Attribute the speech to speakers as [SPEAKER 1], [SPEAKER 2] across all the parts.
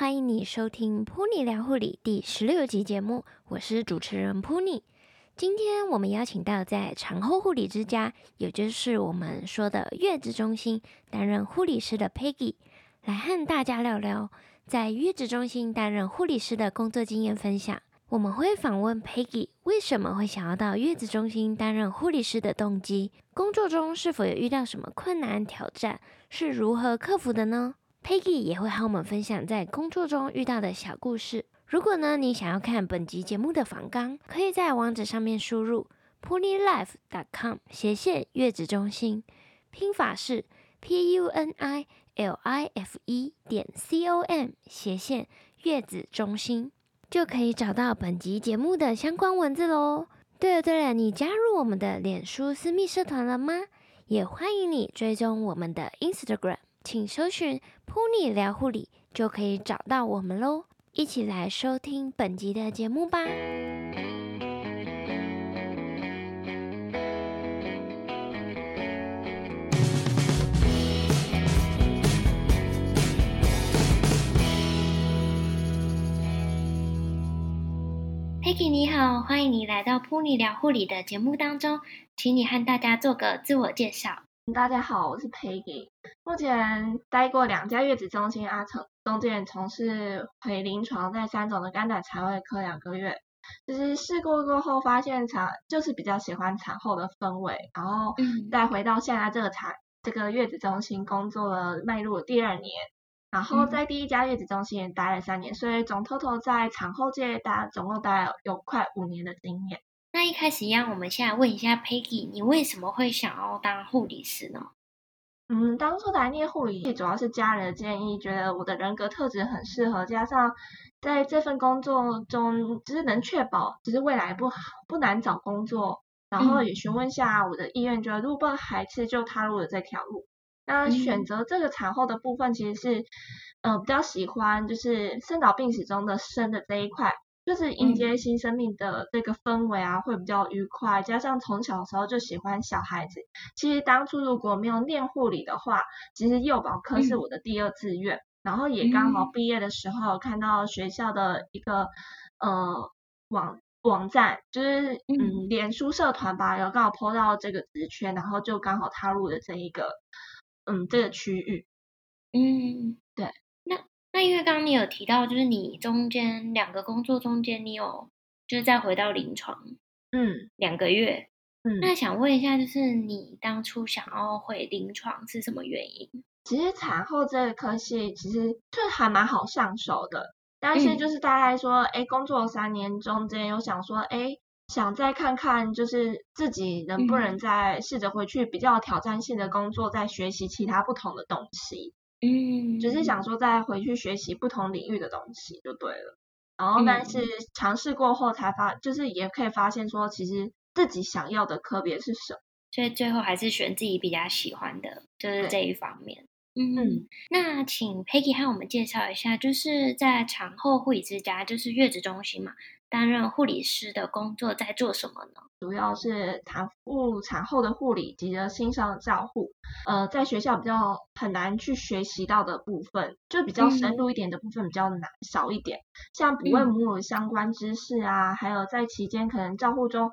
[SPEAKER 1] 欢迎你收听《Pony 聊护理》第十六集节目，我是主持人 Pony。今天我们邀请到在产后护理之家，也就是我们说的月子中心担任护理师的 Peggy，来和大家聊聊在月子中心担任护理师的工作经验分享。我们会访问 Peggy 为什么会想要到月子中心担任护理师的动机，工作中是否有遇到什么困难挑战，是如何克服的呢？Peggy 也会和我们分享在工作中遇到的小故事。如果呢，你想要看本集节目的访纲，可以在网址上面输入 punilife.com 斜线月子中心，拼法是 p u n i l i f e 点 c o m 斜线月子中心，就可以找到本集节目的相关文字喽。对了对了，你加入我们的脸书私密社团了吗？也欢迎你追踪我们的 Instagram，请搜寻 “Puni 聊护理”就可以找到我们喽。一起来收听本集的节目吧。Peggy 你好，欢迎你来到 Pony 聊护理的节目当中，请你和大家做个自我介绍。
[SPEAKER 2] 大家好，我是 Peggy，目前待过两家月子中心阿成。中间从事回临床在三种的肝胆肠胃科两个月，就是试过过后发现产就是比较喜欢产后的氛围，然后再回到现在这个产这个月子中心工作了迈入了第二年，然后在第一家月子中心也待了三年，所以总 total 在产后界待总共待了有快五年的经验。
[SPEAKER 1] 那一开始一样，我们现在问一下 Peggy，你为什么会想要当护理师呢？
[SPEAKER 2] 嗯，当初来念护理，主要是家人的建议，觉得我的人格特质很适合，加上在这份工作中，只是能确保，只是未来不好不难找工作，然后也询问下我的意愿，觉得如果不排斥，就踏入了这条路。那选择这个产后的部分，其实是，呃，比较喜欢就是生老病死中的生的这一块。就是迎接新生命的这个氛围啊，会比较愉快。加上从小的时候就喜欢小孩子，其实当初如果没有念护理的话，其实幼保科是我的第二志愿。嗯、然后也刚好毕业的时候看到学校的一个呃网网站，就是嗯脸书社团吧，有刚好 po 到这个职缺，然后就刚好踏入了这一个嗯这个区域。嗯，对。
[SPEAKER 1] 那因为刚刚你有提到，就是你中间两个工作中间，你有就是再回到临床，嗯，两个月，嗯，那想问一下，就是你当初想要回临床是什么原因？
[SPEAKER 2] 其实产后这个科系其实就还蛮好上手的，但是就是大概说，哎、嗯，工作三年中间有想说，哎，想再看看，就是自己能不能再试着回去比较挑战性的工作，再学习其他不同的东西。嗯，只是想说再回去学习不同领域的东西就对了。然后，但是尝试过后才发，就是也可以发现说，其实自己想要的科别是什么。
[SPEAKER 1] 所以最后还是选自己比较喜欢的，就是这一方面。嗯，嗯，那请 Peggy 和我们介绍一下，就是在产后护理之家，就是月子中心嘛。担任护理师的工作在做什么呢？
[SPEAKER 2] 主要是产妇产后的护理及着新生照护。呃，在学校比较很难去学习到的部分，就比较深入一点的部分比较难、嗯、少一点。像哺喂母乳相关知识啊，嗯、还有在期间可能照护中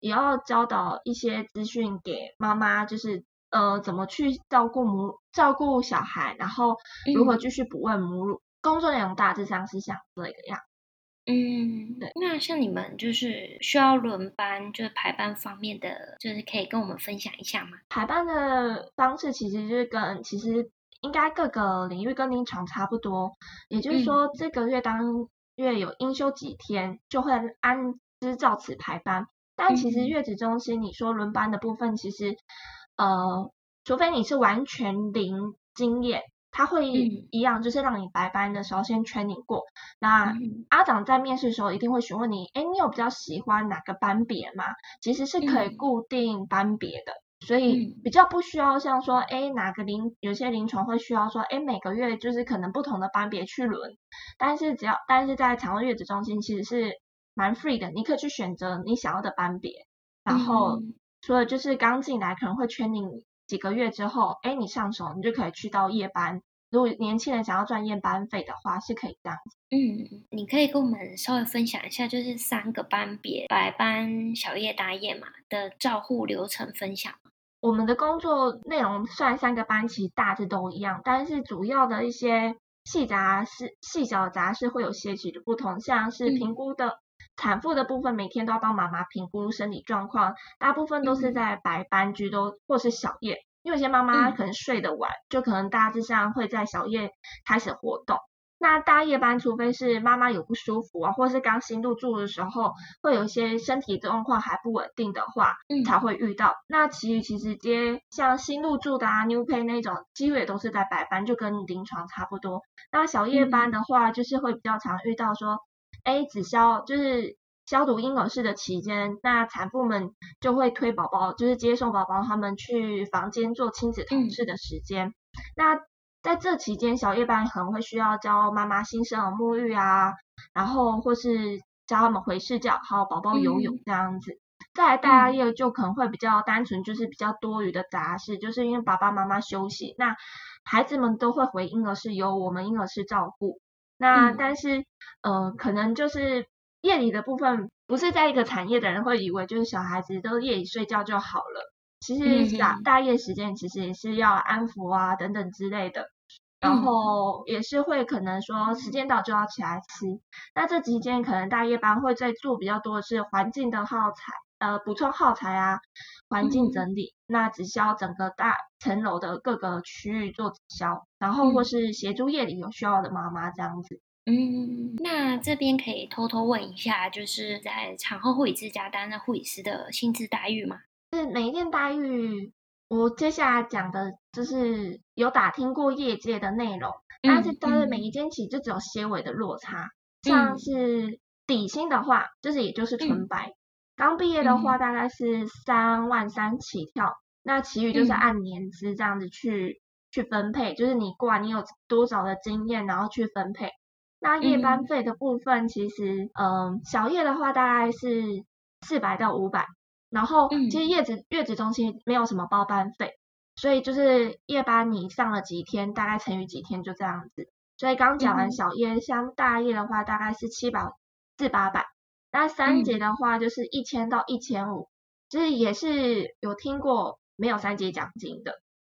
[SPEAKER 2] 也要教导一些资讯给妈妈，就是呃怎么去照顾母照顾小孩，然后如何继续哺喂母乳。嗯、工作内容大致上是像这个样。
[SPEAKER 1] 嗯，对。那像你们就是需要轮班，就是排班方面的，就是可以跟我们分享一下吗？
[SPEAKER 2] 排班的方式其实就是跟其实应该各个领域跟临床差不多，也就是说、嗯、这个月当月有应休几天，就会按之照此排班。但其实月子中心你说轮班的部分，其实、嗯、呃，除非你是完全零经验。他会一样，就是让你白班的时候先 training 过。嗯、那阿长在面试的时候一定会询问你，哎，你有比较喜欢哪个班别吗？其实是可以固定班别的，嗯、所以比较不需要像说，哎，哪个临有些临床会需要说，哎，每个月就是可能不同的班别去轮。但是只要但是在产后月子中心其实是蛮 free 的，你可以去选择你想要的班别。然后除了就是刚进来可能会 training 几个月之后，哎，你上手你就可以去到夜班。如果年轻人想要赚夜班费的话，是可以这样子。
[SPEAKER 1] 嗯，你可以跟我们稍微分享一下，就是三个班别白班、小夜、大夜嘛的照护流程分享。
[SPEAKER 2] 我们的工作内容虽然三个班，其实大致都一样，但是主要的一些细杂事、细小的杂事会有些许的不同，像是评估的。嗯产妇的部分每天都要帮妈妈评估身体状况，大部分都是在白班居多，或是小夜，因为有些妈妈可能睡得晚，嗯、就可能大致上会在小夜开始活动。那大夜班，除非是妈妈有不舒服啊，或是刚新入住的时候，会有一些身体状况还不稳定的话，嗯、才会遇到。那其余其实接像新入住的啊，new pay 那种，几乎也都是在白班，就跟临床差不多。那小夜班的话，就是会比较常遇到说。A 只消就是消毒婴儿室的期间，那产妇们就会推宝宝，就是接送宝宝他们去房间做亲子同事的时间。嗯、那在这期间，小夜班可能会需要教妈妈新生儿沐浴啊，然后或是教他们回视角，还有宝宝游泳这样子。嗯、再来大夜就可能会比较单纯，就是比较多余的杂事，就是因为爸爸妈妈休息，那孩子们都会回婴儿室，由我们婴儿室照顾。那但是，嗯、呃，可能就是夜里的部分，不是在一个产业的人会以为就是小孩子都夜里睡觉就好了。其实大大夜时间其实也是要安抚啊等等之类的，然后也是会可能说时间到就要起来吃。那这期间可能大夜班会在做比较多的是环境的耗材，呃，补充耗材啊，环境整理，嗯、那直销整个大层楼的各个区域做直销，然后或是协助夜里有需要的妈妈这样子。
[SPEAKER 1] 嗯，那这边可以偷偷问一下，就是在产后护理之家担任护理师的薪资待遇吗？
[SPEAKER 2] 是每一件待遇，我接下来讲的就是有打听过业界的内容，嗯、但是但是每一间其实就只有些微的落差，嗯、像是底薪的话，就是也就是纯白。嗯刚毕业的话，大概是三万三起跳，嗯、那其余就是按年资这样子去、嗯、去分配，就是你过来你有多少的经验，然后去分配。那夜班费的部分，其实，嗯、呃，小夜的话大概是四百到五百，然后其实月子月子中心没有什么包班费，所以就是夜班你上了几天，大概乘以几天就这样子。所以刚讲完小夜，嗯、像大夜的话大概是七百至八百。那三节的话就是一千到一千五，就是也是有听过没有三节奖金的，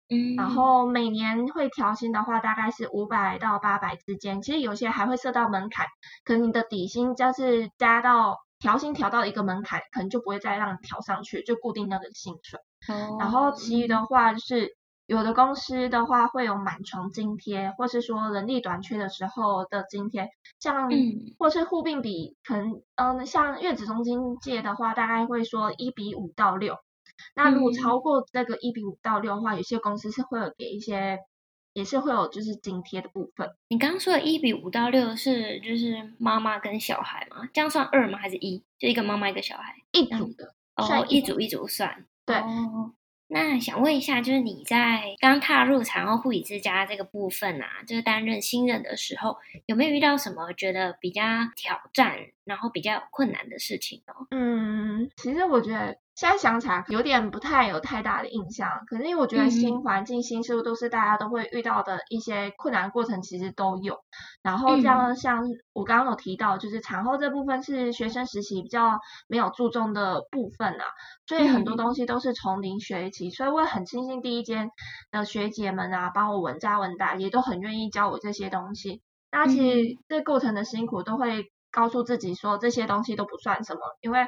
[SPEAKER 2] 嗯，然后每年会调薪的话大概是五百到八百之间，其实有些还会设到门槛，可能你的底薪就是加到调薪调到一个门槛，可能就不会再让你调上去，就固定那个薪水，哦，然后其余的话就是。有的公司的话会有满床津贴，或是说人力短缺的时候的津贴，像、嗯、或是护病比，可能嗯像月子中心界的话，大概会说一比五到六。那如果超过这个一比五到六的话，有些公司是会有给一些，也是会有就是津贴的部分。
[SPEAKER 1] 你刚刚说的一比五到六是就是妈妈跟小孩吗？这样算二吗？还是一？就一个妈妈一个小孩
[SPEAKER 2] 一组的
[SPEAKER 1] 哦，
[SPEAKER 2] 算
[SPEAKER 1] 一组一组算
[SPEAKER 2] 对。
[SPEAKER 1] 哦那想问一下，就是你在刚踏入产后护理之家这个部分啊，就是担任新人的时候，有没有遇到什么觉得比较挑战，然后比较困难的事情呢？
[SPEAKER 2] 嗯，其实我觉得。现在想起来有点不太有太大的印象，可是因为我觉得新环境、新事物都是大家都会遇到的一些困难过程，其实都有。然后这样像我刚刚有提到，就是产后这部分是学生时期比较没有注重的部分啊，所以很多东西都是从零学起。所以我也很庆幸第一间的学姐们啊，帮我稳扎稳打，也都很愿意教我这些东西。那其实这过程的辛苦都会告诉自己说，这些东西都不算什么，因为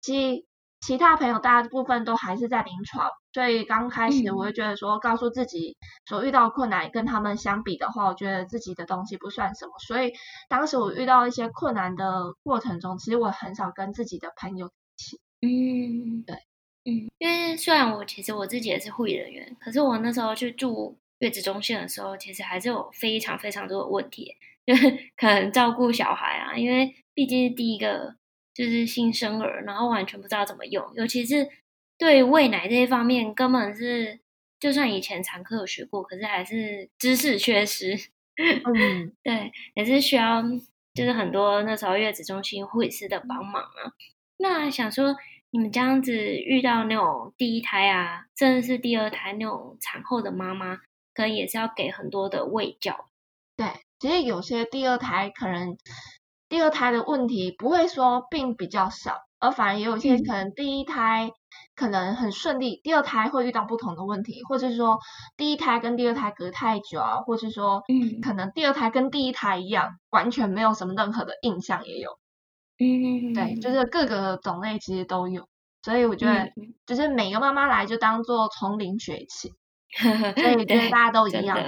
[SPEAKER 2] 其实。其他朋友大部分都还是在临床，所以刚开始我会觉得说，告诉自己所遇到困难跟他们相比的话，我觉得自己的东西不算什么。所以当时我遇到一些困难的过程中，其实我很少跟自己的朋友一起。
[SPEAKER 1] 嗯，对，嗯，因为虽然我其实我自己也是护理人员，可是我那时候去住月子中心的时候，其实还是有非常非常多的问题，就是可能照顾小孩啊，因为毕竟是第一个。就是新生儿，然后完全不知道怎么用，尤其是对喂奶这一方面，根本是就算以前产科有学过，可是还是知识缺失。嗯，对，也是需要就是很多那时候月子中心护理师的帮忙啊。那想说，你们这样子遇到那种第一胎啊，甚至是第二胎那种产后的妈妈，可能也是要给很多的喂教。
[SPEAKER 2] 对，其实有些第二胎可能第二胎的问题不会说病比较少，而反而也有一些可能第一胎可能很顺利，嗯、第二胎会遇到不同的问题，或者是说第一胎跟第二胎隔太久啊，或者是说嗯，可能第二胎跟第一胎一样，完全没有什么任何的印象也有。
[SPEAKER 1] 嗯，
[SPEAKER 2] 对，就是各个种类其实都有，所以我觉得就是每个妈妈来就当做从零学起，所以觉得大家都一样。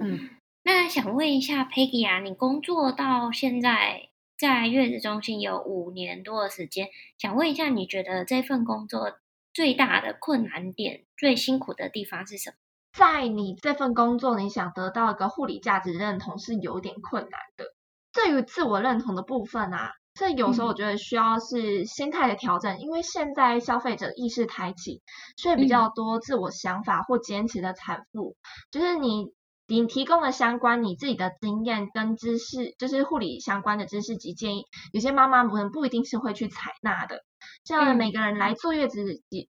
[SPEAKER 2] 嗯。
[SPEAKER 1] 那想问一下 Peggy 啊，你工作到现在在月子中心有五年多的时间，想问一下，你觉得这份工作最大的困难点、最辛苦的地方是什么？
[SPEAKER 2] 在你这份工作，你想得到一个护理价值认同是有点困难的。对于自我认同的部分啊，这有时候我觉得需要是心态的调整，嗯、因为现在消费者意识抬起，所以比较多自我想法或坚持的产妇，嗯、就是你。你提供了相关你自己的经验跟知识，就是护理相关的知识及建议，有些妈妈可能不一定是会去采纳的。像每个人来坐月子，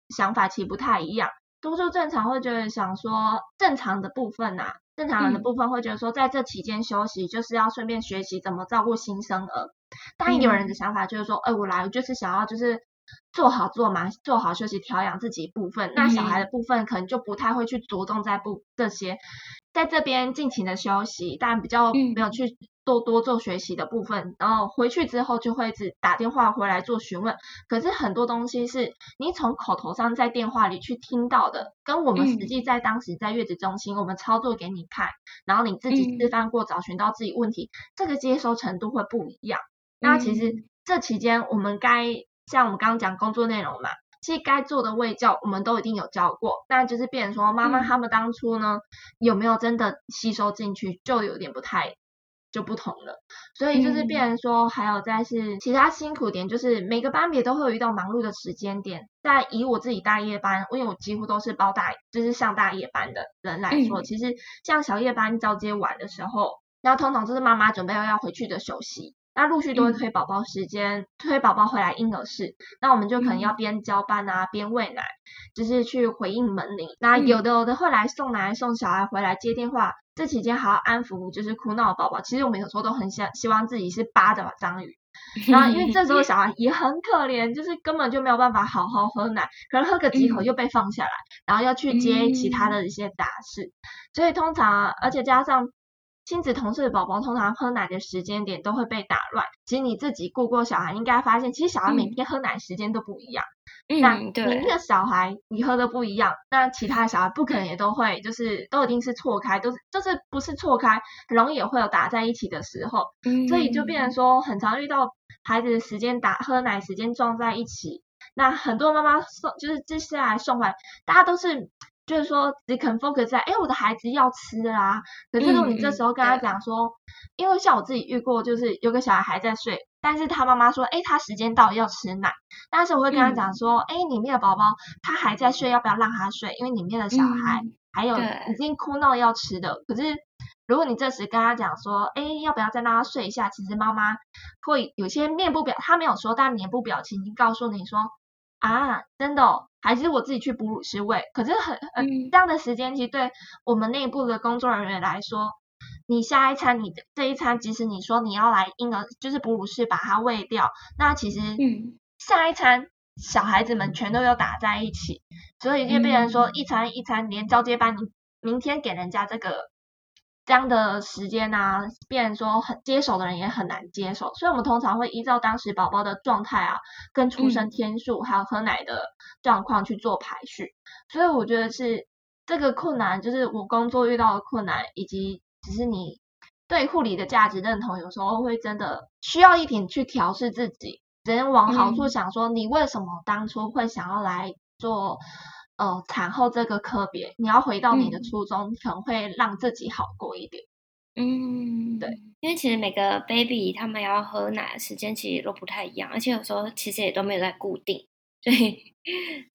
[SPEAKER 2] 想法其实不太一样。多数正常会觉得想说，正常的部分呐、啊，正常人的部分会觉得说，在这期间休息就是要顺便学习怎么照顾新生儿。但有人的想法就是说，哎，我来我就是想要就是做好做满，做好休息调养自己部分。那小孩的部分可能就不太会去着重在不这些。在这边尽情的休息，但比较没有去多多做学习的部分，嗯、然后回去之后就会只打电话回来做询问。可是很多东西是你从口头上在电话里去听到的，跟我们实际在当时在月子中心我们操作给你看，嗯、然后你自己示范过找寻到自己问题，嗯、这个接收程度会不一样。那其实这期间我们该像我们刚刚讲工作内容嘛。其实该做的卫教我们都一定有教过，但就是变成说妈妈他们当初呢、嗯、有没有真的吸收进去，就有点不太就不同了。所以就是变成说还有再是其他辛苦点，就是每个班别都会有遇到忙碌的时间点。但以我自己大夜班，因为我几乎都是包大，就是上大夜班的人来说，嗯、其实像小夜班交接完的时候，那通常就是妈妈准备要要回去的休息。那陆续都会推宝宝时间，嗯、推宝宝回来婴儿室，那我们就可能要边交班啊，边喂奶，就是去回应门铃。那有的有的会来送奶送小孩回来接电话，这期间还要安抚就是哭闹的宝宝。其实我们有时候都很想希望自己是八的章鱼，然后因为这时候小孩也很可怜，就是根本就没有办法好好喝奶，可能喝个几口就被放下来，然后要去接其他的一些杂事，所以通常而且加上。亲子同事的宝宝通常喝奶的时间点都会被打乱。其实你自己顾过小孩，应该发现，其实小孩每天喝奶时间都不一样。嗯，那你那个小孩你喝的不一样，那其他的小孩不可能也都会，就是都一定是错开，都是就是不是错开，很容易也会有打在一起的时候。嗯，所以就变成说，很常遇到孩子的时间打喝奶时间撞在一起。那很多妈妈送就是接下来送回来，大家都是。就是说，只肯 focus 在，哎，我的孩子要吃啦。可是如果你这时候跟他讲说，嗯、因为像我自己遇过，就是有个小孩还在睡，但是他妈妈说，哎，他时间到要吃奶。但是我会跟他讲说，哎、嗯，里面的宝宝他还在睡，要不要让他睡？因为里面的小孩还有已经哭闹要吃的。嗯、可是如果你这时跟他讲说，哎，要不要再让他睡一下？其实妈妈会有些面部表，他没有说，但脸部表情已经告诉你说。啊，真的哦，还是我自己去哺乳室喂。可是很呃，这样的时间其实对我们内部的工作人员来说，你下一餐你的这一餐，即使你说你要来婴儿就是哺乳室把它喂掉，那其实嗯，下一餐小孩子们全都要打在一起，所以就变成说一餐一餐连交接班，你明天给人家这个。这样的时间啊，变成说很接手的人也很难接手，所以我们通常会依照当时宝宝的状态啊，跟出生天数，还有喝奶的状况去做排序。所以我觉得是这个困难，就是我工作遇到的困难，以及只是你对护理的价值认同，有时候会真的需要一点去调试自己，只能往好处想，说你为什么当初会想要来做。呃，产后这个科别，你要回到你的初衷，嗯、可能会让自己好过一点。
[SPEAKER 1] 嗯，对，因为其实每个 baby 他们要喝奶的时间其实都不太一样，而且有时候其实也都没有在固定，所以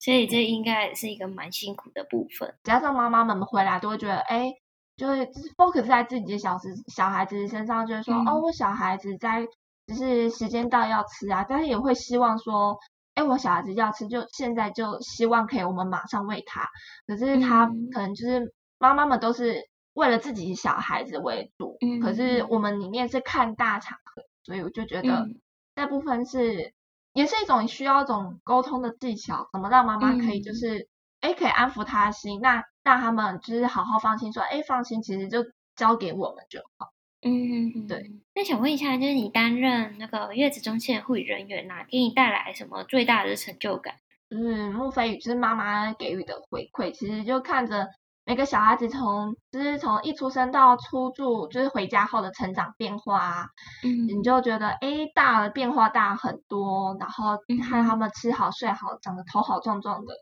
[SPEAKER 1] 所以这应该是一个蛮辛苦的部分。
[SPEAKER 2] 加上妈妈们回来都会觉得，哎，就会 focus 在自己的小时小孩子身上，就是说，嗯、哦，我小孩子在就是时间到要吃啊，但是也会希望说。哎，我小孩子要吃，就现在就希望可以我们马上喂他。可是他可能就是妈妈们都是为了自己小孩子为主，嗯，可是我们里面是看大场合，所以我就觉得那部分是、嗯、也是一种需要一种沟通的技巧，怎么让妈妈可以就是哎、嗯、可以安抚他的心，那让他们就是好好放心说，哎放心，其实就交给我们就好。
[SPEAKER 1] 嗯，对。那想问一下，就是你担任那个月子中心的护理人员啊，给你带来什么最大的成就感？
[SPEAKER 2] 就是莫非语，就是妈妈给予的回馈，其实就看着。每个小孩子从就是从一出生到出住，就是回家后的成长变化啊，嗯，你就觉得哎大了变化大很多，然后看他们吃好睡好，长得头好壮壮的。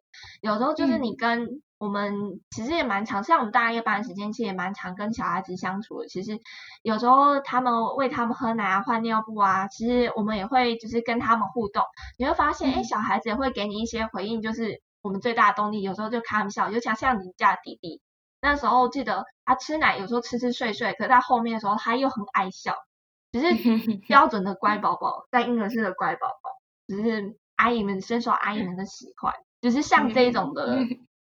[SPEAKER 2] 有时候就是你跟我们其实也蛮常，像我们大夜班的时间，其实也蛮常跟小孩子相处的。其实有时候他们喂他们喝奶啊、换尿布啊，其实我们也会就是跟他们互动。你会发现，诶小孩子也会给你一些回应，就是。我们最大的动力，有时候就开玩笑，就像像你家弟弟，那时候记得他吃奶，有时候吃吃睡睡，可是在后面的时候他又很爱笑，只是 标准的乖宝宝，在婴儿室的乖宝宝，只是阿姨们深受阿姨们的喜欢，只是像这种的，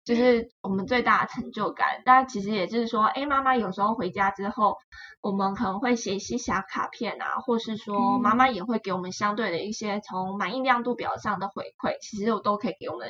[SPEAKER 2] 就是我们最大的成就感。但其实也就是说，哎，妈妈有时候回家之后，我们可能会写一些小卡片啊，或是说妈妈也会给我们相对的一些从满意亮度表上的回馈，其实我都可以给我们。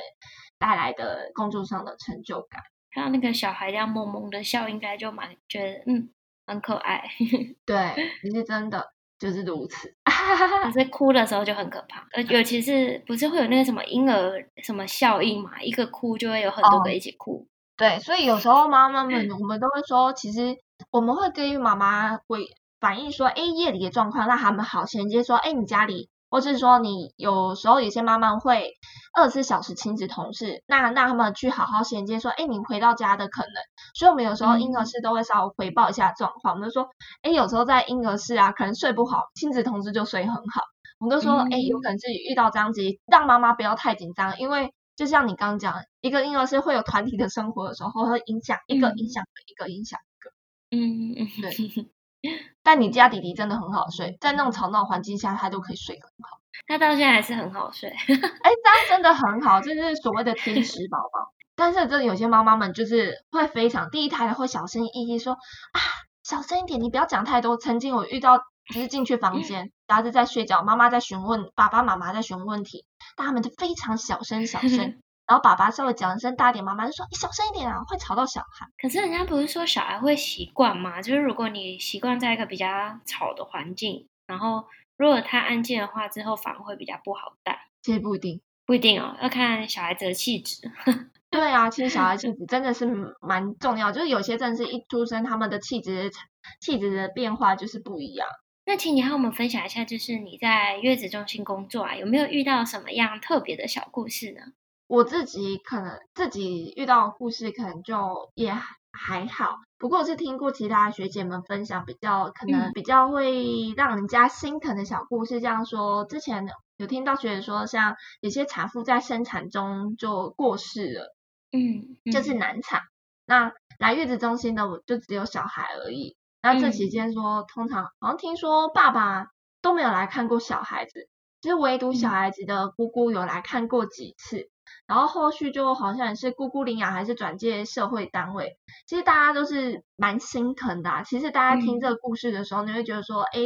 [SPEAKER 2] 带来的工作上的成就感，
[SPEAKER 1] 还有那个小孩这样萌萌的笑，应该就蛮觉得嗯很可爱。
[SPEAKER 2] 对，你是真的就是如此。
[SPEAKER 1] 可是哭的时候就很可怕，呃，尤其是不是会有那个什么婴儿什么效应嘛？一个哭就会有很多个一起哭。
[SPEAKER 2] 哦、对，所以有时候妈妈们我们都会说，其实我们会给予妈妈会反映说，哎，夜里的状况，让他们好衔接说，哎，你家里。或是说，你有时候有些妈妈会二十四小时亲子同事，那让他们去好好衔接，说，哎，你回到家的可能。所以我们有时候婴儿室都会稍微回报一下状况，我们就说，哎，有时候在婴儿室啊，可能睡不好，亲子同事就睡很好。我们就说，哎，有可能是遇到这样子，让妈妈不要太紧张，因为就像你刚刚讲，一个婴儿室会有团体的生活的时候，会影响一个影响一个影响一个。嗯嗯，对。但你家弟弟真的很好睡，在那种吵闹环境下，他都可以睡很好。
[SPEAKER 1] 他到现在还是很好睡。哎，这
[SPEAKER 2] 样真的很好，这是所谓的天使宝宝。但是，这有些妈妈们就是会非常第一胎的会小心翼翼说啊，小声一点，你不要讲太多。曾经我遇到，就是进去房间，孩子在睡觉，妈妈在询问，爸爸妈妈在询问问题，但他们就非常小声，小声。然后爸爸稍微讲声大点，妈妈就说：“你小声一点啊，会吵到小孩。”
[SPEAKER 1] 可是人家不是说小孩会习惯吗？就是如果你习惯在一个比较吵的环境，然后如果他安静的话，之后反而会比较不好带。
[SPEAKER 2] 其实不一定，
[SPEAKER 1] 不一定哦，要看小孩子的气质。
[SPEAKER 2] 对啊，其实小孩气质真的是蛮重要，就是有些真的是一出生他们的气质气质的变化就是不一样。
[SPEAKER 1] 那请你和我们分享一下，就是你在月子中心工作啊，有没有遇到什么样特别的小故事呢？
[SPEAKER 2] 我自己可能自己遇到的故事可能就也还好，不过我是听过其他学姐们分享比较可能比较会让人家心疼的小故事，这样说，之前有听到学姐说，像有些产妇在生产中就过世了，嗯，就是难产，那来月子中心的我就只有小孩而已，那这期间说通常好像听说爸爸都没有来看过小孩子，就是唯独小孩子的姑姑有来看过几次。然后后续就好像也是姑姑领养还是转介社会单位，其实大家都是蛮心疼的啊。其实大家听这个故事的时候，你会觉得说，哎，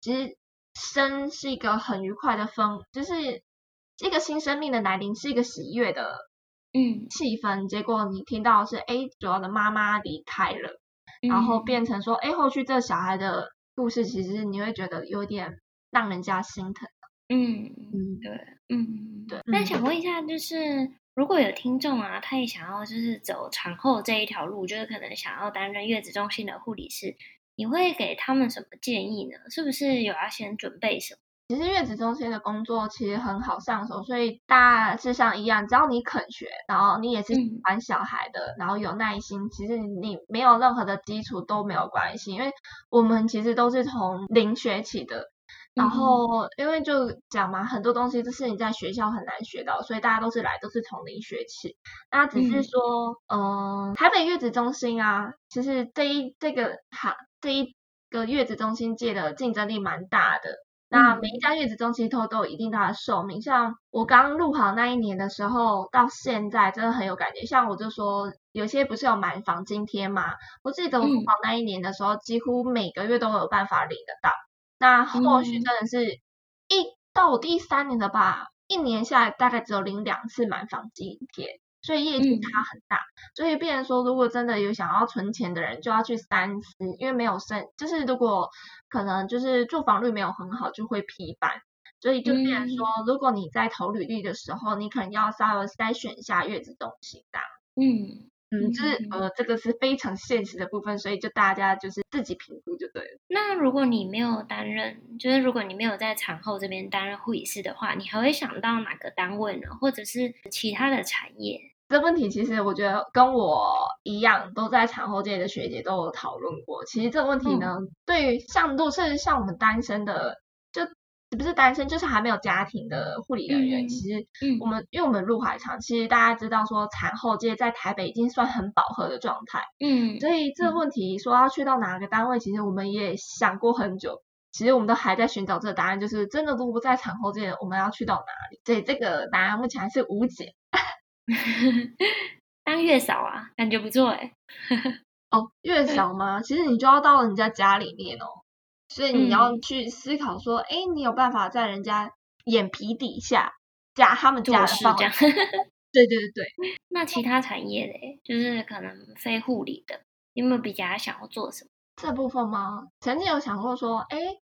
[SPEAKER 2] 其实生是一个很愉快的氛，就是一个新生命的来临是一个喜悦的嗯气氛。结果你听到是，哎，主要的妈妈离开了，然后变成说，哎，后续这小孩的故事，其实你会觉得有点让人家心疼。
[SPEAKER 1] 嗯嗯，对，嗯对。那想问一下，就是如果有听众啊，他也想要就是走产后这一条路，就是可能想要担任月子中心的护理师，你会给他们什么建议呢？是不是有要先准备什么？
[SPEAKER 2] 其实月子中心的工作其实很好上手，所以大致上一样，只要你肯学，然后你也是喜欢小孩的，嗯、然后有耐心，其实你没有任何的基础都没有关系，因为我们其实都是从零学起的。然后，因为就讲嘛，很多东西都是你在学校很难学到，所以大家都是来都是从零学起。那只是说，嗯、呃，台北月子中心啊，其实这一这个哈这一个月子中心界的竞争力蛮大的。那每一家月子中心都都有一定大的寿命。像我刚入行那一年的时候，到现在真的很有感觉。像我就说。有些不是有满房津贴吗？我记得我入行那一年的时候，嗯、几乎每个月都有办法领得到。那后续真的是一到我第三年的吧，一年下来大概只有领两次满房津贴。所以业绩差很大，嗯、所以变成说，如果真的有想要存钱的人，就要去三思，因为没有升，就是如果可能就是住房率没有很好，就会批半。所以就变成说，嗯、如果你在投履历的时候，你可能要稍微筛选一下月子中心的。嗯嗯，就是呃，这个是非常现实的部分，所以就大家就是自己评估就对了。
[SPEAKER 1] 那如果你没有担任，就是如果你没有在产后这边担任护理师的话，你还会想到哪个单位呢？或者是其他的产业？
[SPEAKER 2] 这问题其实我觉得跟我一样，都在产后界的学姐都有讨论过。其实这个问题呢，嗯、对于像都是像我们单身的，就不是单身，就是还没有家庭的护理人员，嗯、其实我们、嗯、因为我们入海长，其实大家知道说产后界在台北已经算很饱和的状态。嗯，所以这个问题说要去到哪个单位，其实我们也想过很久。其实我们都还在寻找这个答案，就是真的如果在产后界，我们要去到哪里？所以这个答案目前还是无解。
[SPEAKER 1] 当月嫂啊，感觉不错哎。
[SPEAKER 2] 哦，月嫂吗？其实你就要到人家家里面哦，所以你要去思考说，哎、嗯，你有办法在人家眼皮底下加他们家的房子？对对对对。
[SPEAKER 1] 那其他产业嘞，就是可能非护理的，你有没有比较想要做什么？
[SPEAKER 2] 这部分吗？曾经有想过说，哎，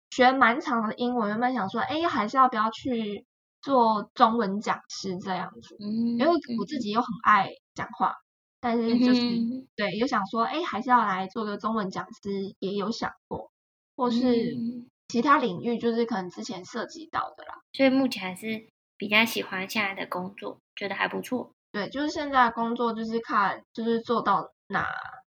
[SPEAKER 2] 学蛮长的英文，原本想说，哎，还是要不要去？做中文讲师这样子，嗯，因为我自己又很爱讲话，嗯、但是就是、嗯、对，有想说，哎，还是要来做个中文讲师，也有想过，或是其他领域，就是可能之前涉及到的啦。
[SPEAKER 1] 所以目前还是比较喜欢现在的工作，觉得还不错。
[SPEAKER 2] 对，就是现在工作，就是看就是做到哪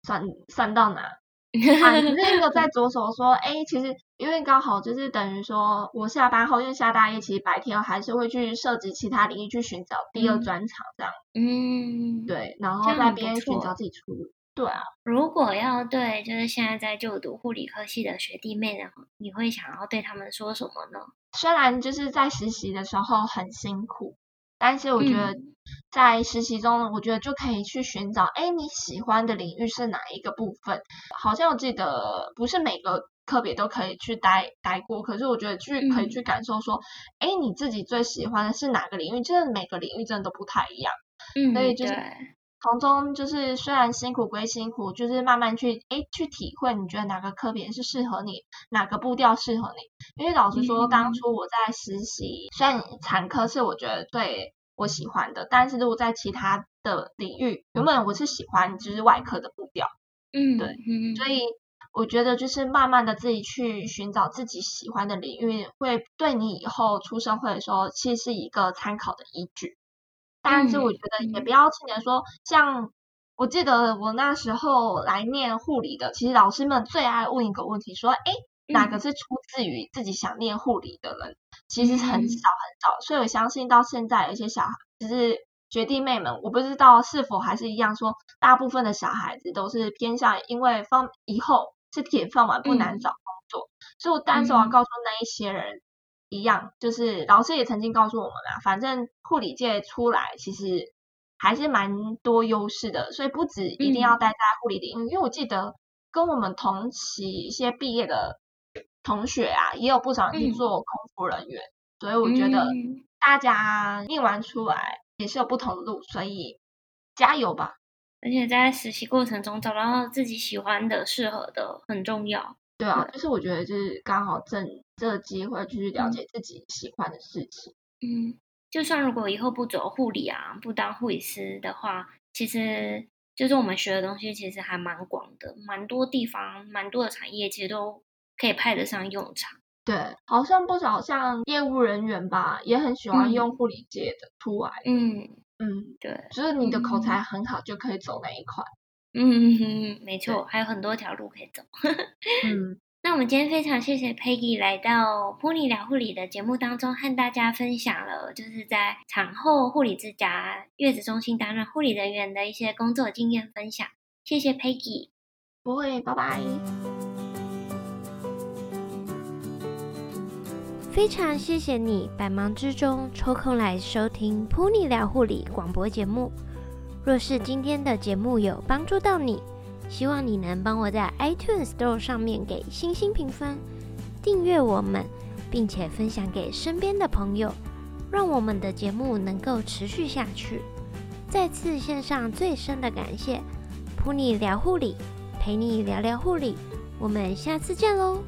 [SPEAKER 2] 算算到哪。啊，可是没有在着手说，哎、欸，其实因为刚好就是等于说，我下班后因为下大夜，其实白天还是会去涉及其他领域去寻找第二专长这样。嗯，对，然后那边寻找自己出路。对啊，
[SPEAKER 1] 如果要对就是现在在就读护理科系的学弟妹呢，你会想要对他们说什么呢？
[SPEAKER 2] 虽然就是在实习的时候很辛苦。但是我觉得，在实习中，我觉得就可以去寻找，哎、嗯，你喜欢的领域是哪一个部分？好像我记得不是每个科别都可以去待待过，可是我觉得去可以去感受说，哎、嗯，你自己最喜欢的是哪个领域？真的每个领域真的都不太一样，嗯，所以就是从中就是虽然辛苦归辛苦，就是慢慢去哎去体会，你觉得哪个科别是适合你，哪个步调适合你？因为老实说，当初我在实习，嗯、虽然产科是我觉得对我喜欢的，但是如果在其他的领域，原本我是喜欢就是外科的步调，嗯，对，嗯，所以我觉得就是慢慢的自己去寻找自己喜欢的领域，会对你以后出社会的时候，其实是一个参考的依据。但是我觉得也不。要轻言说，像我记得我那时候来念护理的，其实老师们最爱问一个问题，说，哎，哪个是出自于自己想念护理的人？其实很少很少，所以我相信到现在有一些小孩，就是学弟妹们，我不知道是否还是一样说，大部分的小孩子都是偏向因为放以后是铁饭碗不难找工作，所以我当时我要告诉那一些人。一样，就是老师也曾经告诉我们啦，反正护理界出来其实还是蛮多优势的，所以不止一定要待在护理领域，嗯、因为我记得跟我们同期一些毕业的同学啊，也有不少人去做空服人员，嗯、所以我觉得大家念完出来也是有不同的路，所以加油吧！
[SPEAKER 1] 而且在实习过程中找到自己喜欢的、适合的很重要。
[SPEAKER 2] 对啊，就是我觉得就是刚好趁这个机会去了解自己喜欢的事情。
[SPEAKER 1] 嗯，就算如果以后不走护理啊，不当护理师的话，其实就是我们学的东西其实还蛮广的，蛮多地方、蛮多的产业其实都可以派得上用场。
[SPEAKER 2] 对，好像不少像业务人员吧，也很喜欢用护理界的出来。嗯嗯，对，就是你的口才很好，就可以走那一块。
[SPEAKER 1] 嗯哼，没错，对还有很多条路可以走。
[SPEAKER 2] 嗯，
[SPEAKER 1] 那我们今天非常谢谢 Peggy 来到 Pony 聊护理的节目当中，和大家分享了就是在产后护理之家月子中心担任护理人员的一些工作经验分享。谢谢 Peggy，
[SPEAKER 2] 不会，拜拜。
[SPEAKER 1] 非常谢谢你百忙之中抽空来收听噗妮聊护理广播节目。
[SPEAKER 3] 若是今天的节目有帮助到你，希望你能帮我在 iTunes Store 上面给星星评分，订阅我们，并且分享给身边的朋友，让我们的节目能够持续下去。再次献上最深的感谢，噗妮聊护理，陪你聊聊护理，我们下次见喽。